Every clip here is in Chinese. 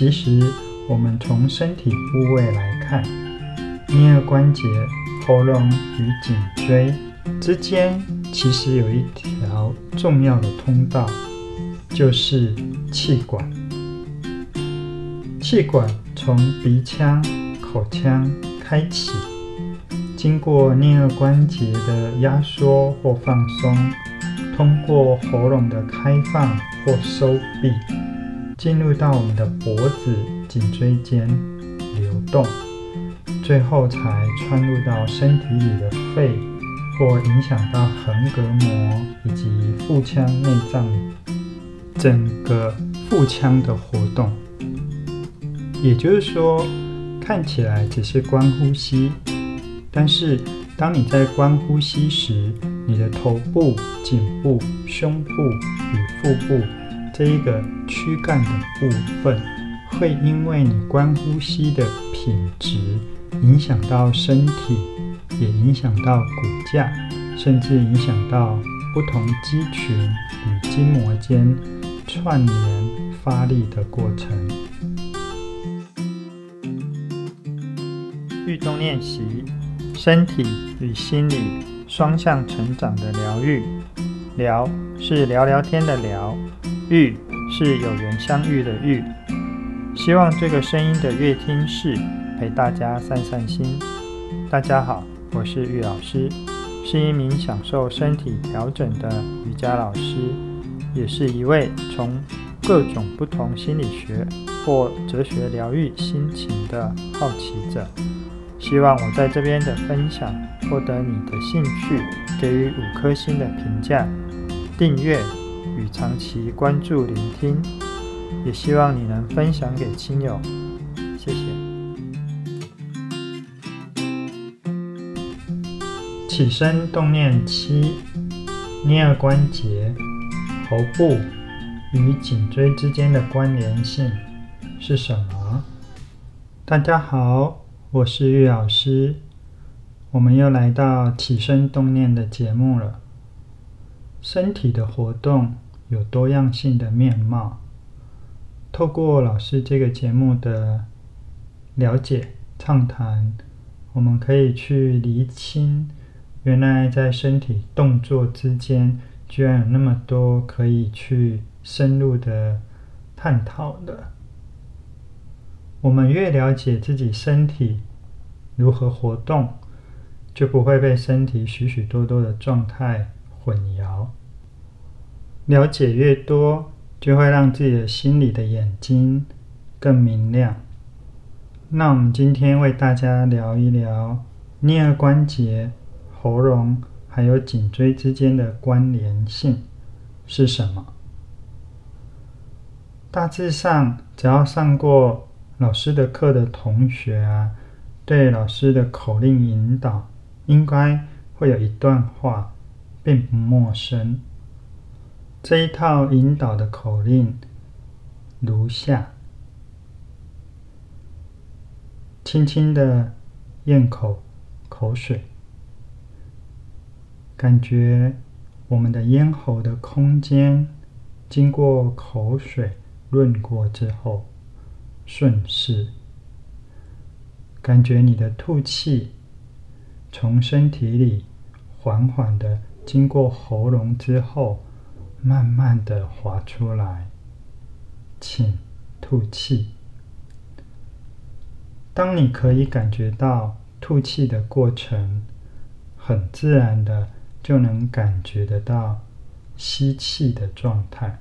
其实我们从身体部位来看，颞顎关节、喉咙与颈椎之间，其实有一条重要的通道，就是气管。气管从鼻腔、口腔开启，经过颞顎关节的压缩或放松，通过喉咙的开放或收闭，进入到我们的脖子、颈椎间流动，最后才穿入到身体里的肺，或影响到横膈膜以及腹腔内脏，整个腹腔的活动。也就是说，看起来只是观呼吸，但是当你在观呼吸时，你的头部、颈部、胸部与腹部这一个躯干的部分，会因为你观呼吸的品质，影响到身体，也影响到骨架，甚至影响到不同肌群与筋膜间串联发力的过程。律动练习，身体与心理双向成长的疗愈。聊是聊聊天的聊，愈是有缘相遇的愈。希望这个声音的乐听室陪大家散散心。大家好，我是玉老师，是一名享受身体调整的瑜伽老师，也是一位从各种不同心理学或哲学疗愈心情的好奇者。希望我在这边的分享获得你的兴趣，给予五颗星的评价、订阅与长期关注聆听，也希望你能分享给亲友，谢谢。起身动念七，颞关节、喉部与颈椎之间的关联性是什么？大家好。我是玉老师，我们又来到起身动念的节目了。身体的活动有多样性的面貌，透过老师这个节目的了解畅谈，我们可以去厘清，原来在身体动作之间，居然有那么多可以去深入的探讨的。我们越了解自己身体如何活动，就不会被身体许许多多的状态混淆。了解越多，就会让自己的心里的眼睛更明亮。那我们今天为大家聊一聊颞关节、喉咙还有颈椎之间的关联性是什么？大致上，只要上过老师的课的同学啊，对老师的口令引导，应该会有一段话并不陌生。这一套引导的口令如下：轻轻的咽口口水，感觉我们的咽喉的空间经过口水润过之后。顺势，感觉你的吐气从身体里缓缓的经过喉咙之后，慢慢的滑出来。请吐气。当你可以感觉到吐气的过程，很自然的就能感觉得到吸气的状态。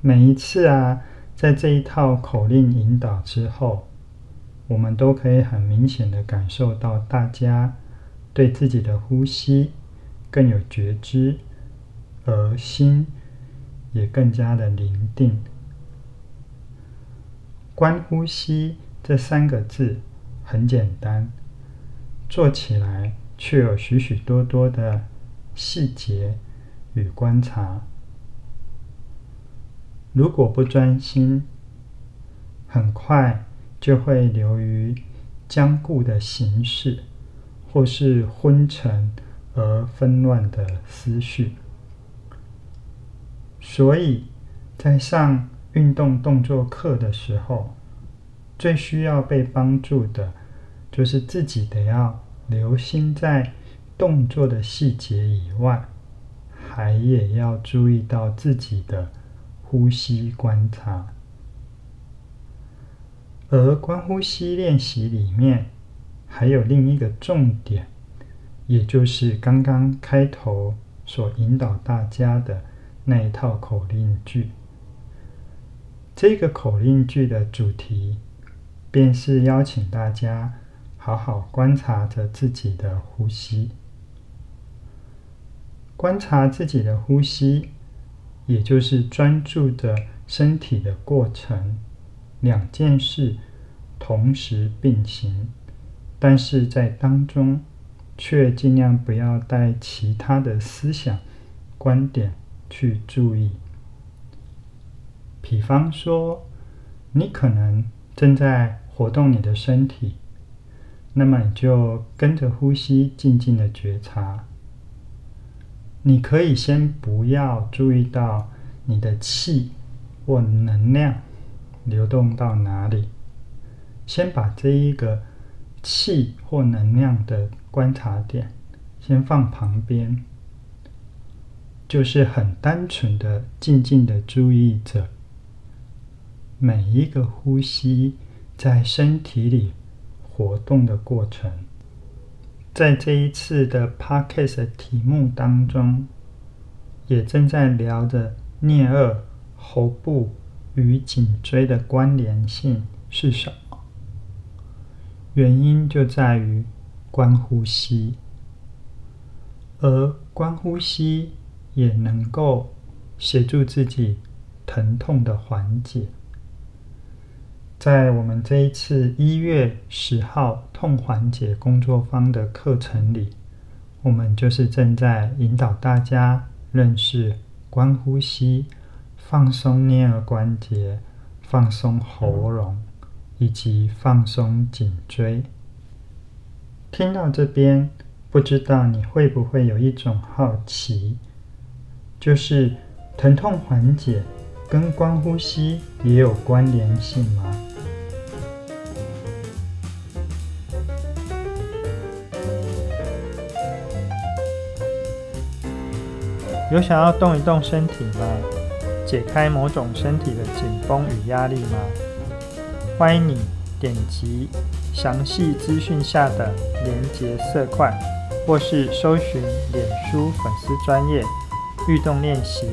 每一次啊。在这一套口令引导之后，我们都可以很明显的感受到大家对自己的呼吸更有觉知，而心也更加的宁定。观呼吸这三个字很简单，做起来却有许许多多的细节与观察。如果不专心，很快就会流于僵固的形式，或是昏沉而纷乱的思绪。所以，在上运动动作课的时候，最需要被帮助的，就是自己得要留心在动作的细节以外，还也要注意到自己的呼吸观察。而观呼吸练习里面，还有另一个重点，也就是刚刚开头所引导大家的那一套口令句。这个口令句的主题，便是邀请大家好好观察着自己的呼吸。观察自己的呼吸，也就是专注着身体的过程。两件事同时并行，但是在当中却尽量不要带其他的思想、观点去注意。比方说，你可能正在活动你的身体，那么你就跟着呼吸，静静的觉察。你可以先不要注意到你的气或能量流动到哪里，先把这一个气或能量的观察点先放旁边，就是很单纯的、静静的注意着。每一个呼吸在身体里活动的过程，在这一次的 Podcast 题目当中，也正在聊着颞顎、喉部与颈椎的关联性是什么？原因就在于观呼吸，而观呼吸也能够协助自己疼痛的缓解。在我们这一次一月十号痛缓解工作坊的课程里，我们就是正在引导大家认识观呼吸、放松颞顎关节、放松喉咙以及放松颈椎。听到这边，不知道你会不会有一种好奇，就是疼痛缓解跟观呼吸也有关联性吗？有想要动一动身体吗？解开某种身体的紧绷与压力吗？欢迎你点击详细资讯下的连结色块，或是搜寻脸书粉丝专业运动练习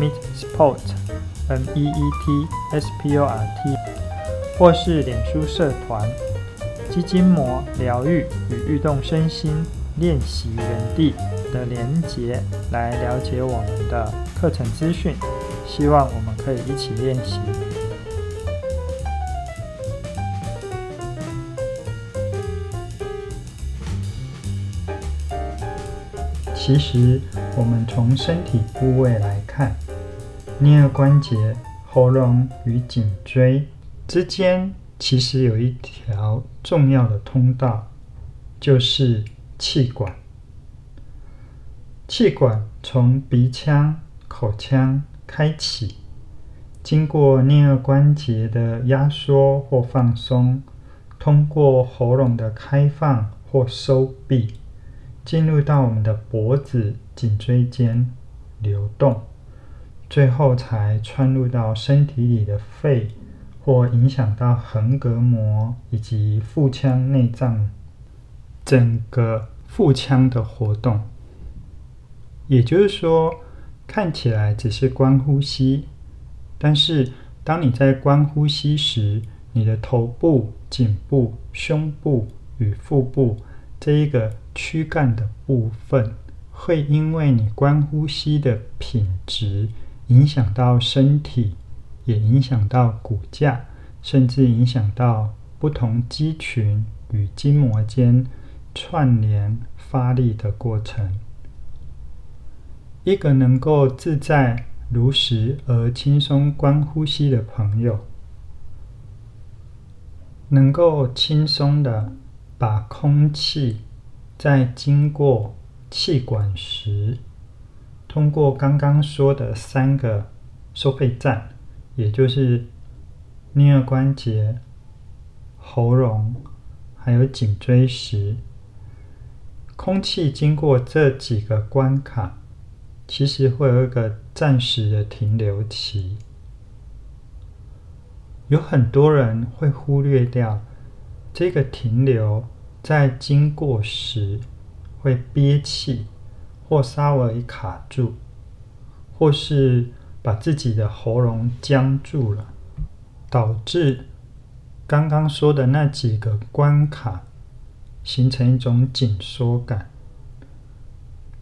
Meet Sport M E E T S P O R T，或是脸书社团基筋膜疗愈与运动身心练习园地。的连结来了解我们的课程资讯，希望我们可以一起练习。其实，我们从身体部位来看，颞顎关节、喉咙与颈椎之间，其实有一条重要的通道，就是气管。气管从鼻腔、口腔开启，经过颞顎关节的压缩或放松，通过喉咙的开放或收闭，进入到我们的脖子、颈椎间流动，最后才穿入到身体里的肺，或影响到横膈膜以及腹腔内脏，整个腹腔的活动。也就是说，看起来只是观呼吸，但是当你在观呼吸时，你的头部、颈部、胸部与腹部这一个躯干的部分，会因为你观呼吸的品质，影响到身体，也影响到骨架，甚至影响到不同肌群与筋膜间串联发力的过程。一个能够自在、如实而轻松观呼吸的朋友，能够轻松的把空气在经过气管时，通过刚刚说的三个收费站，也就是颞关节、喉咙还有颈椎时，空气经过这几个关卡，其实会有一个暂时的停留期。有很多人会忽略掉这个停留，在经过时会憋气，或稍微卡住，或是把自己的喉咙僵住了，导致刚刚说的那几个关卡形成一种紧缩感。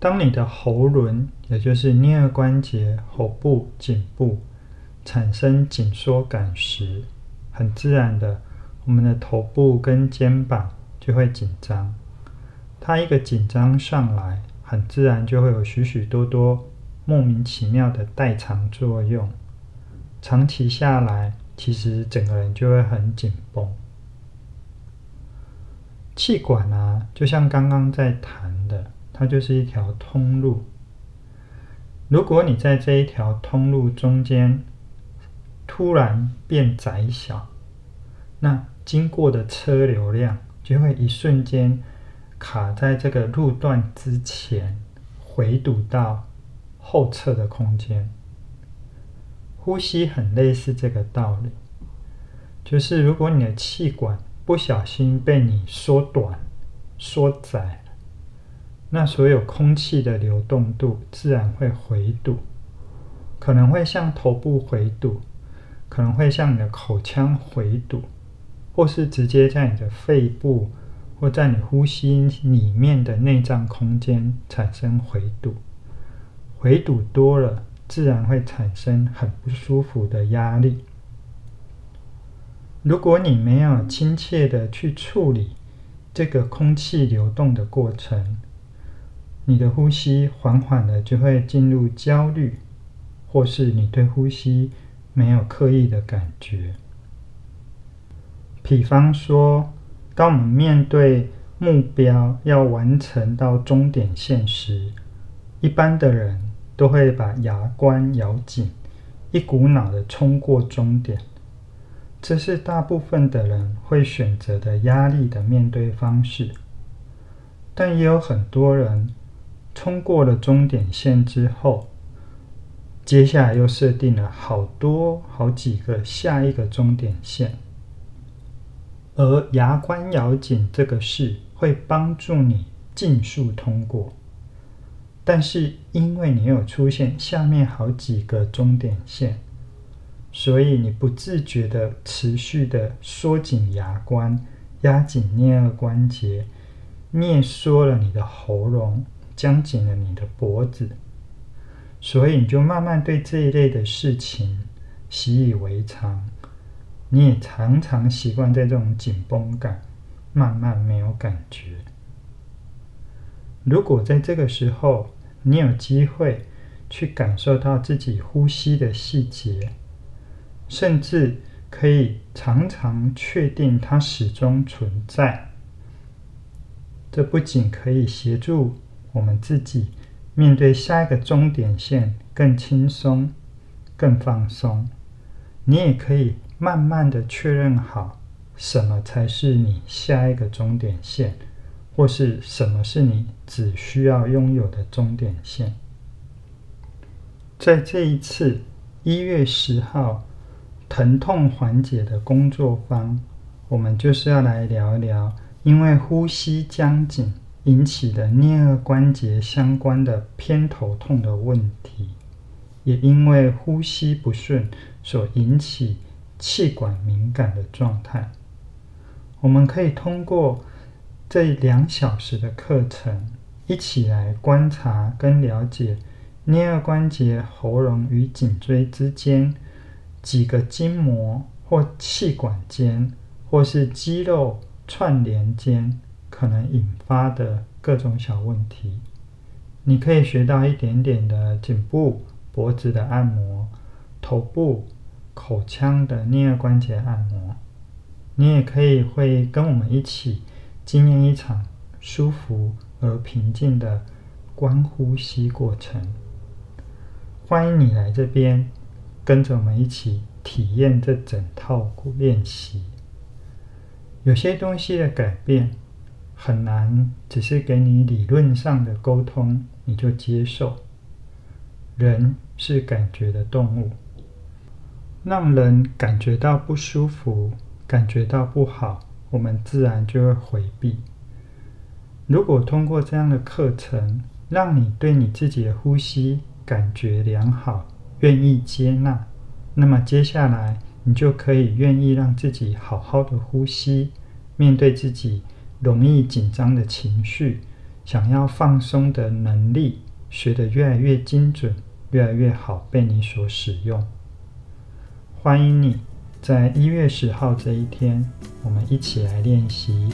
当你的喉轮，也就是颞关节、喉部、颈部，产生紧缩感时，很自然的，我们的头部跟肩膀就会紧张。它一个紧张上来，很自然就会有许许多多莫名其妙的代偿作用。长期下来，其实整个人就会很紧绷。气管啊，就像刚刚在谈的，它就是一条通路。如果你在这一条通路中间突然变窄小，那经过的车流量就会一瞬间卡在这个路段之前，回堵到后侧的空间。呼吸很类似这个道理，就是如果你的气管不小心被你缩短、缩窄。那所有空气的流动度自然会回堵，可能会向头部回堵，可能会向你的口腔回堵，或是直接在你的肺部或在你呼吸里面的内脏空间产生回堵。回堵多了，自然会产生很不舒服的压力。如果你没有亲切的去处理这个空气流动的过程，你的呼吸缓缓的就会进入焦虑，或是你对呼吸没有刻意的感觉。比方说，当我们面对目标要完成到终点线时，一般的人都会把牙关咬紧，一股脑的冲过终点。这是大部分的人会选择的压力的面对方式，但也有很多人。冲过了终点线之后，接下来又设定了好多好几个下一个终点线，而牙关咬紧这个事会帮助你尽速通过，但是因为你有出现下面好几个终点线，所以你不自觉的持续的缩紧牙关，压紧颞顎关节，捏缩了你的喉咙。僵紧了你的脖子，所以你就慢慢对这一类的事情习以为常。你也常常习惯在这种紧绷感，慢慢没有感觉。如果在这个时候你有机会去感受到自己呼吸的细节，甚至可以常常确定它始终存在，这不仅可以协助。我们自己面对下一个终点线更轻松、更放松。你也可以慢慢的确认好什么才是你下一个终点线，或是什么是你只需要拥有的终点线。在这一次一月十号疼痛缓解的工作坊，我们就是要来聊一聊，因为呼吸僵紧。引起的颞颌关节相关的偏头痛的问题，也因为呼吸不顺所引起气管敏感的状态。我们可以通过这两小时的课程，一起来观察跟了解颞顎关节、喉咙与颈椎之间几个筋膜或气管间，或是肌肉串联间。可能引发的各种小问题，你可以学到一点点的颈部、脖子的按摩，头部、口腔的颞顎关节按摩。你也可以会跟我们一起经验一场舒服而平静的观呼吸过程。欢迎你来这边，跟着我们一起体验这整套练习。有些东西的改变很难，只是给你理论上的沟通，你就接受。人是感觉的动物，让人感觉到不舒服，感觉到不好，我们自然就会回避。如果通过这样的课程，让你对你自己的呼吸感觉良好，愿意接纳，那么接下来你就可以愿意让自己好好的呼吸，面对自己容易紧张的情绪，想要放松的能力，学得越来越精准，越来越好，被你所使用。欢迎你在一月十号这一天，我们一起来练习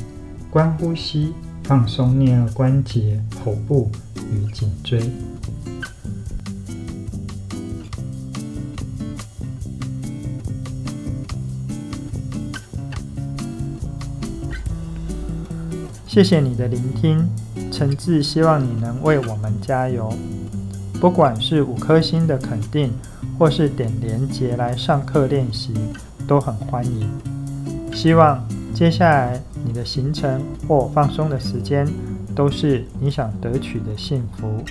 观呼吸，放松颞顎关节、喉部与颈椎。谢谢你的聆听，诚挚希望你能为我们加油。不管是五颗星的肯定，或是点连结来上课练习，都很欢迎。希望接下来你的行程或放松的时间，都是你想得取的幸福。